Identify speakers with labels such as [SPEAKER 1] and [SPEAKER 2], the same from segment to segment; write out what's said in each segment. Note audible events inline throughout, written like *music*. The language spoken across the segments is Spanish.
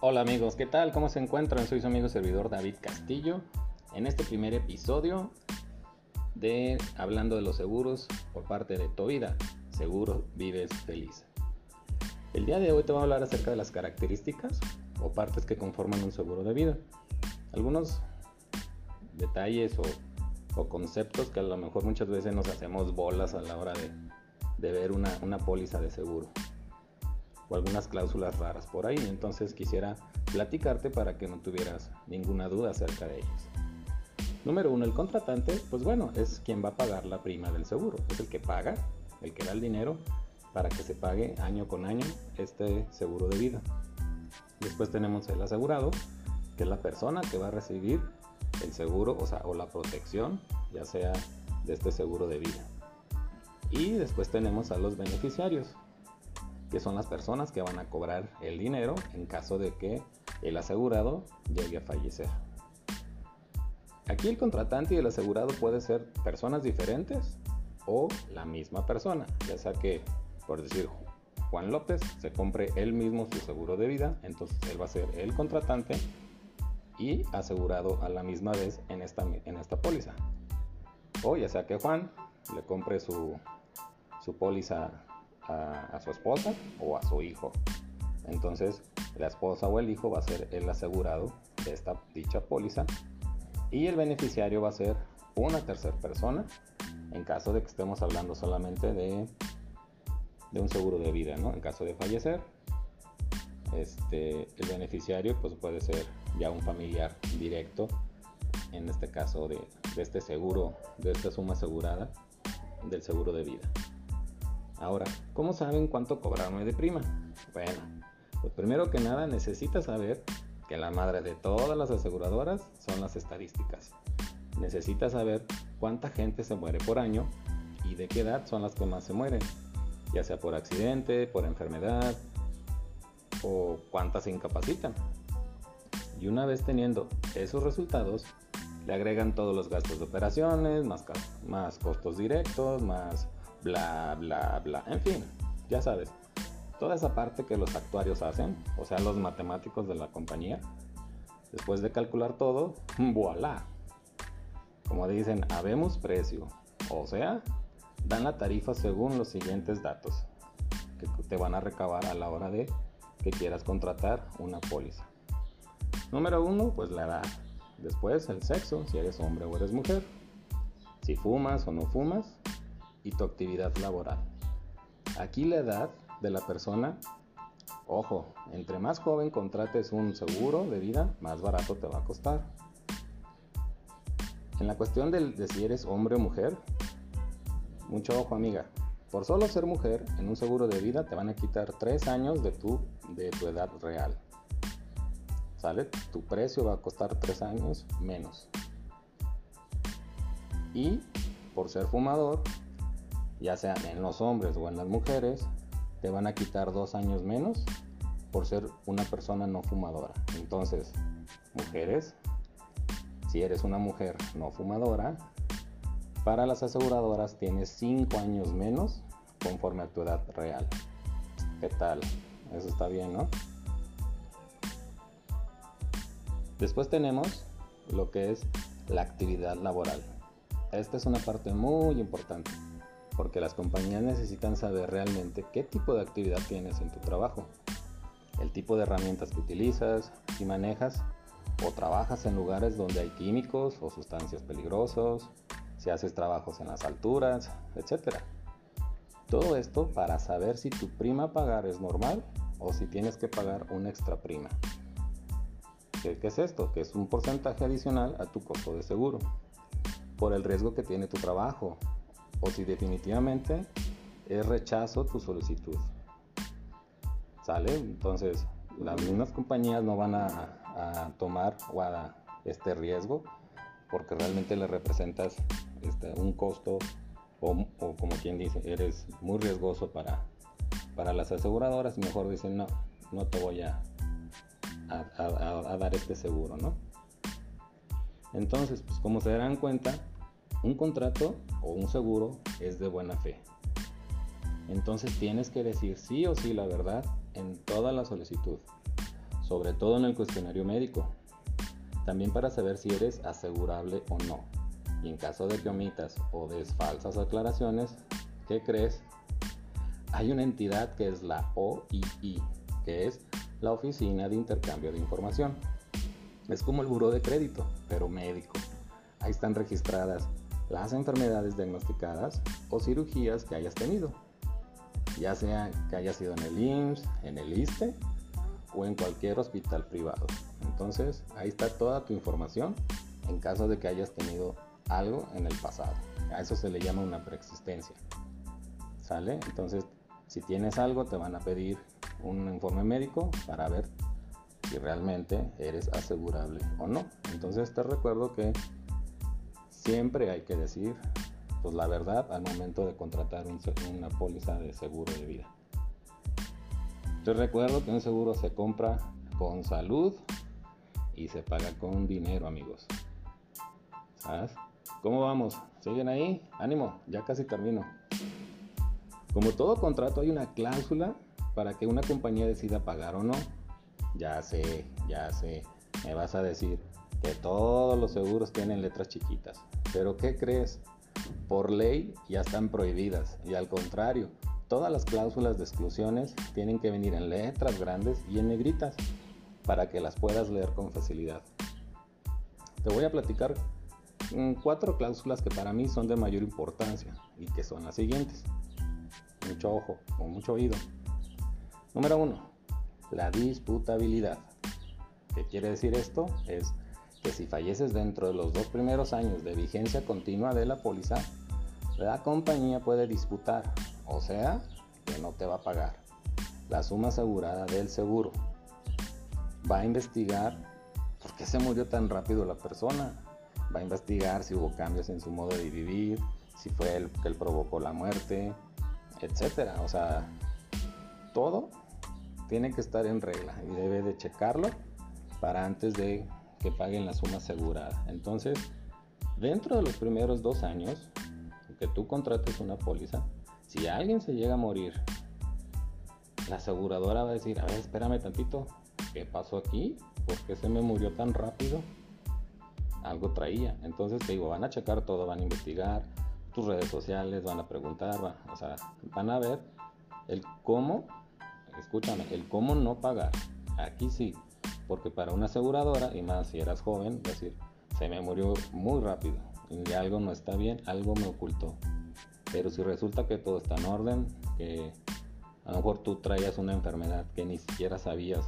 [SPEAKER 1] Hola amigos, ¿qué tal? ¿Cómo se encuentran? Soy su amigo servidor David Castillo. En este primer episodio de Hablando de los Seguros por parte de Tovida, Seguro Vives Feliz. El día de hoy te voy a hablar acerca de las características o partes que conforman un seguro de vida. Algunos detalles o, conceptos que a lo mejor muchas veces nos hacemos bolas a la hora de, ver una, una póliza de seguro o algunas cláusulas raras por ahí. Entonces quisiera platicarte para que no tuvieras ninguna duda acerca de ellas. Número uno, el contratante, pues bueno, es quien va a pagar la prima del seguro. Es el que paga, el que da el dinero para que se pague año con año este seguro de vida. Después tenemos el asegurado, que es la persona que va a recibir el seguro, o sea, o la protección, ya sea de este seguro de vida. Y después tenemos a los beneficiarios, que son las personas que van a cobrar el dinero en caso de que el asegurado llegue a fallecer. Aquí el contratante y el asegurado puede ser personas diferentes o la misma persona, ya sea que, por decir, Juan López se compre él mismo su seguro de vida, entonces él va a ser el contratante y asegurado a la misma vez en esta, en esta póliza. O ya sea que Juan le compre su, su póliza a, su esposa o a su hijo. Entonces la esposa o el hijo va a ser el asegurado de esta dicha póliza y el beneficiario va a ser una tercera persona en caso de que estemos hablando solamente de, un seguro de vida, ¿no? En caso de fallecer, este, el beneficiario pues puede ser ya un familiar directo, en este caso de, este seguro, de esta suma asegurada del seguro de vida. Ahora, ¿cómo saben cuánto cobrarme de prima? Bueno, pues primero que nada necesitas saber que la madre de todas las aseguradoras son las estadísticas. Necesitas saber cuánta gente se muere por año y de qué edad son las que más se mueren, ya sea por accidente, por enfermedad o cuántas se incapacitan. Y una vez teniendo esos resultados, le agregan todos los gastos de operaciones, más, más costos directos, más bla, bla, bla, en fin, ya sabes, toda esa parte que los actuarios hacen, o sea, los matemáticos de la compañía, después de calcular todo, *laughs* voilà. Como dicen, habemos precio, o sea, dan la tarifa según los siguientes datos que te van a recabar a la hora de que quieras contratar una póliza. Número uno, pues la edad. Después el sexo, si eres hombre o eres mujer. Si fumas o no fumas. Y tu actividad laboral. Aquí la edad de la persona, ojo, entre más joven contrates un seguro de vida, más barato te va a costar. En la cuestión de, de si eres hombre o mujer, mucho ojo amiga, por solo ser mujer en un seguro de vida te van a quitar 3 años de tu, de tu edad real. ¿Sale? Tu precio va a costar 3 años menos. Y por ser fumador, ya sea en los hombres o en las mujeres, te van a quitar 2 años menos por ser una persona no fumadora. Entonces, mujeres, si eres una mujer no fumadora, para las aseguradoras tienes 5 años menos conforme a tu edad real. ¿Qué tal? Eso está bien, ¿no? Después tenemos lo que es la actividad laboral. Esta es una parte muy importante porque las compañías necesitan saber realmente qué tipo de actividad tienes en tu trabajo, el tipo de herramientas que utilizas, si manejas o trabajas en lugares donde hay químicos o sustancias peligrosos, si haces trabajos en las alturas, etc. Todo esto para saber si tu prima pagar es normal o si tienes que pagar una extra prima. ¿Qué, es esto? Que es un porcentaje adicional a tu costo de seguro por el riesgo que tiene tu trabajo o si definitivamente es rechazo tu solicitud. ¿Sale? Entonces, las mismas compañías no van a, tomar este riesgo porque realmente le representas este, un costo o, como quien dice, eres muy riesgoso para, para las aseguradoras y mejor dicen no, no te voy a, a, dar este seguro, ¿no? Entonces, pues como se darán cuenta, un contrato o un seguro es de buena fe. Entonces tienes que decir sí o sí la verdad en toda la solicitud. sobre todo en el cuestionario médico. También para saber si eres asegurable o no. Y en caso de que omitas o des falsas aclaraciones, ¿qué crees? Hay una entidad que es la OII, que es la Oficina de Intercambio de Información. Es como el buro de crédito, pero médico. Ahí están registradas las enfermedades diagnosticadas o cirugías que hayas tenido, ya sea que hayas sido en el IMSS, en el ISTE o en cualquier hospital privado. Entonces, ahí está toda tu información en caso de que hayas tenido algo en el pasado. A eso se le llama una preexistencia. ¿Sale? Entonces, si tienes algo, te van a pedir un informe médico para ver si realmente eres asegurable o no. Entonces, te recuerdo que siempre hay que decir pues, la verdad al momento de contratar una póliza de seguro de vida. Te recuerdo que un seguro se compra con salud y se paga con dinero, amigos. ¿Sabes? ¿Cómo vamos? ¿Siguen ahí? Ánimo, ya casi termino. Como todo contrato hay una cláusula para que una compañía decida pagar o no. Ya sé, ya sé, me vas a decir que todos los seguros tienen letras chiquitas. Pero ¿qué crees? Por ley ya están prohibidas y al contrario, todas las cláusulas de exclusiones tienen que venir en letras grandes y en negritas para que las puedas leer con facilidad. Te voy a platicar mm, cuatro cláusulas que para mí son de mayor importancia y que son las siguientes. Mucho ojo o mucho oído. Número uno, la disputabilidad. ¿Qué quiere decir esto? Es si falleces dentro de los dos primeros años de vigencia continua de la póliza, la compañía puede disputar, o sea, que no te va a pagar la suma asegurada del seguro. Va a investigar por qué se murió tan rápido la persona. Va a investigar si hubo cambios en su modo de vivir, si fue el que él provocó la muerte, etcétera. O sea, todo tiene que estar en regla y debe de checarlo para antes de que paguen la suma asegurada. Entonces, dentro de los primeros dos años que tú contrates una póliza, si alguien se llega a morir, la aseguradora va a decir, a ver, espérame tantito, ¿qué pasó aquí? ¿Por qué se me murió tan rápido? Algo traía. Entonces te digo, van a checar todo, van a investigar tus redes sociales, van a preguntar, o sea, van a ver el cómo, escúchame, el cómo no pagar. Aquí sí, porque para una aseguradora, y más si eras joven, decir, se me murió muy rápido y algo no está bien, algo me ocultó. Pero si resulta que todo está en orden, que a lo mejor tú traías una enfermedad que ni siquiera sabías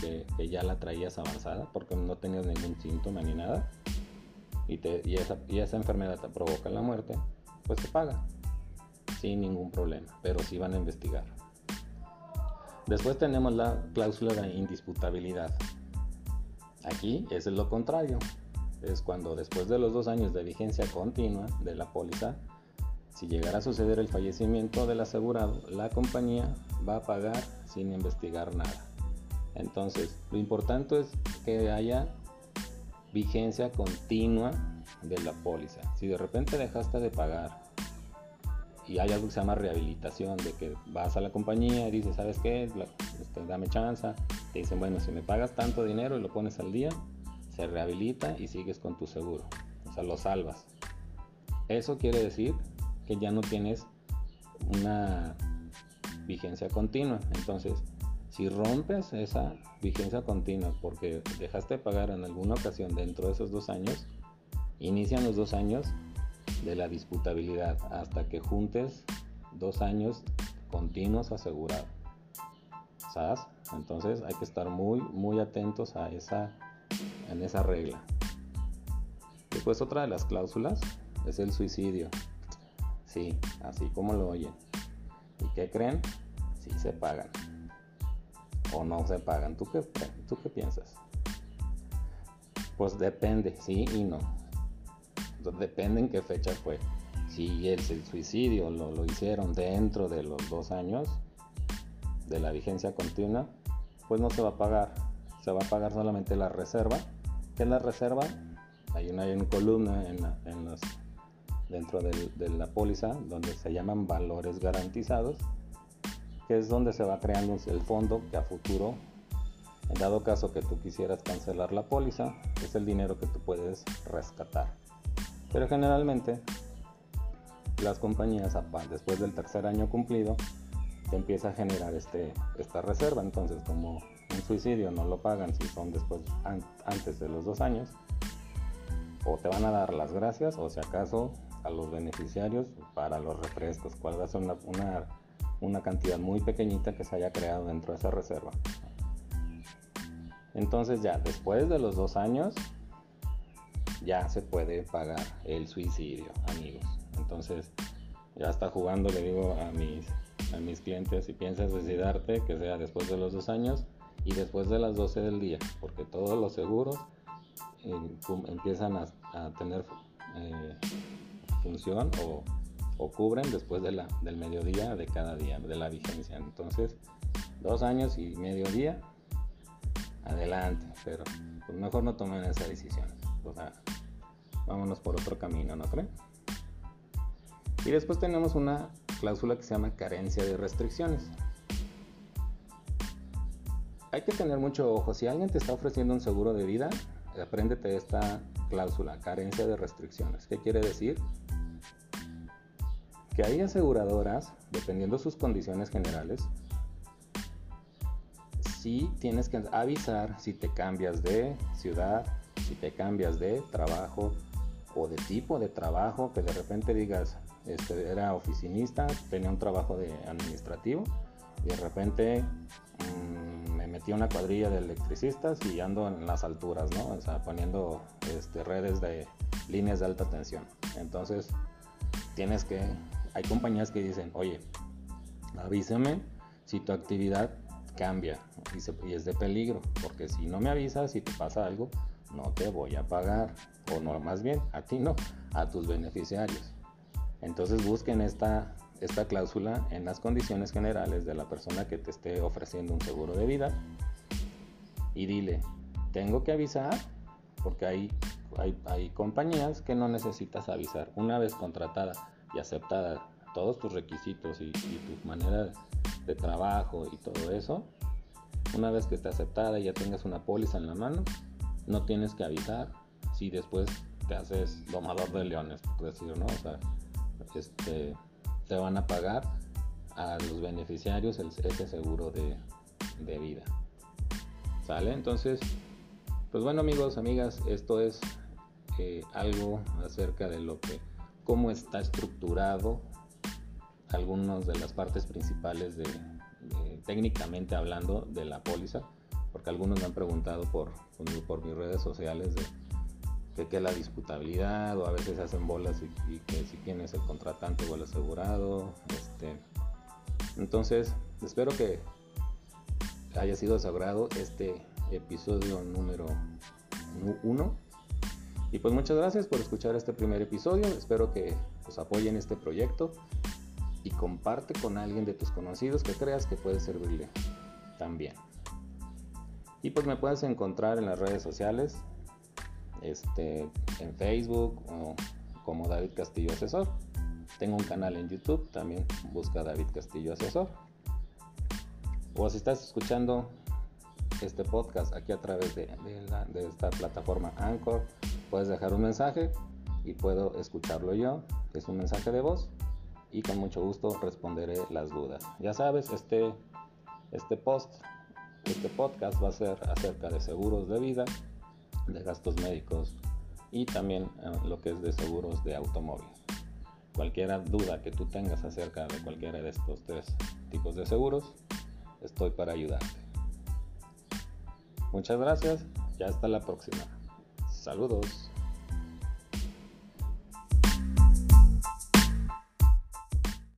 [SPEAKER 1] que, ya la traías avanzada porque no tenías ningún síntoma ni nada, y, te, esa enfermedad te provoca la muerte, pues te paga sin ningún problema, pero sí van a investigar. Después tenemos la cláusula de indisputabilidad. Aquí es lo contrario. Es cuando después de los dos años de vigencia continua de la póliza, si llegara a suceder el fallecimiento del asegurado, la compañía va a pagar sin investigar nada. Entonces, lo importante es que haya vigencia continua de la póliza. Si de repente dejaste de pagar y hay algo que se llama rehabilitación, de que vas a la compañía y dices, ¿sabes qué? Este, dame chance. Te dicen, bueno, si me pagas tanto dinero y lo pones al día, se rehabilita y sigues con tu seguro. O sea, lo salvas. Eso quiere decir que ya no tienes una vigencia continua. Entonces, si rompes esa vigencia continua porque dejaste de pagar en alguna ocasión dentro de esos dos años, inician los dos años de la disputabilidad hasta que juntes dos años continuos asegurados. ¿Sabes? Entonces hay que estar muy, muy atentos a esa, en esa regla. Después otra de las cláusulas es el suicidio. Sí, así como lo oyen. ¿Y qué creen? Si se pagan. O no se pagan. ¿Tú qué, ¿Tú qué piensas? Pues depende, sí y no depende en qué fecha fue. Si el, suicidio lo, lo, hicieron dentro de los dos años de la vigencia continua, pues no se va a pagar. Se va a pagar solamente la reserva. ¿Qué es la reserva? Hay una, columna en, dentro de la póliza donde se llaman valores garantizados, que es donde se va creando el fondo que a futuro En dado caso que tú quisieras cancelar la póliza, es el dinero que tú puedes rescatar. Pero generalmente las compañías, después del tercer año cumplido, te empieza a generar este, esta reserva. Entonces, como un suicidio no lo pagan si son después antes de los dos años, o te van a dar las gracias, o si acaso a los beneficiarios para los refrescos, cuál va a ser una, una cantidad muy pequeñita que se haya creado dentro de esa reserva. Entonces ya después de los dos años ya se puede pagar el suicidio, amigos. Entonces ya está jugando, le digo a mis, a mis clientes, si piensas suicidarte, que sea después de los dos años y después de las 12 del día, porque todos los seguros eh, empiezan a, tener eh, función o, cubren después de la, del mediodía de cada día, de la vigencia. Entonces, dos años y mediodía, adelante, pero pues mejor no tomen esa decisión. O sea, vámonos por otro camino, ¿no creen? Y después tenemos una cláusula que se llama carencia de restricciones. Hay que tener mucho ojo. Si alguien te está ofreciendo un seguro de vida, apréndete esta cláusula, carencia de restricciones. ¿Qué quiere decir? Que hay aseguradoras, dependiendo sus condiciones generales, si tienes que avisar si te cambias de ciudad, si te cambias de trabajo o de tipo de trabajo, que de repente digas, este, era oficinista, tenía un trabajo de administrativo y de repente mm, me metí a una cuadrilla de electricistas y ando en las alturas, ¿no? O sea, poniendo este, redes de líneas de alta tensión. Entonces, tienes que, hay compañías que dicen, oye, avísame si tu actividad cambia y, es de peligro, porque si no me avisas, y te pasa algo, no te voy a pagar, o no, más bien, a ti no, a tus beneficiarios. Entonces busquen esta, esta cláusula en las condiciones generales de la persona que te esté ofreciendo un seguro de vida y dile, tengo que avisar porque hay, hay, compañías que no necesitas avisar. Una vez contratada y aceptada todos tus requisitos y, y tu manera de trabajo y todo eso, una vez que esté aceptada y ya tengas una póliza en la mano, no tienes que avisar si después te haces domador de leones, por decir, ¿no? O sea, este, te van a pagar a los beneficiarios ese seguro de, vida. ¿Sale? Entonces, pues bueno amigos, amigas, esto es eh, algo acerca de lo que, cómo está estructurado algunas de las partes principales de, técnicamente hablando de la póliza, porque algunos me han preguntado por, por mis redes sociales de que, que la disputabilidad o a veces hacen bolas y, que si tienes el contratante o el asegurado. Este, entonces, espero que haya sido sagrado este episodio número uno. Y pues muchas gracias por escuchar este primer episodio. Espero que pues, apoyen este proyecto y comparte con alguien de tus conocidos que creas que puede servirle también. Y pues me puedes encontrar en las redes sociales este, en Facebook o como David Castillo Asesor. Tengo un canal en YouTube, también busca David Castillo Asesor. O si estás escuchando este podcast aquí a través de, de, esta plataforma Anchor, puedes dejar un mensaje y puedo escucharlo yo. Es un mensaje de voz y con mucho gusto responderé las dudas. Ya sabes, este, este post, este podcast va a ser acerca de seguros de vida de gastos médicos y también eh, lo que es de seguros de automóvil. Cualquier duda que tú tengas acerca de cualquiera de estos tres tipos de seguros, estoy para ayudarte. Muchas gracias y hasta la próxima. Saludos.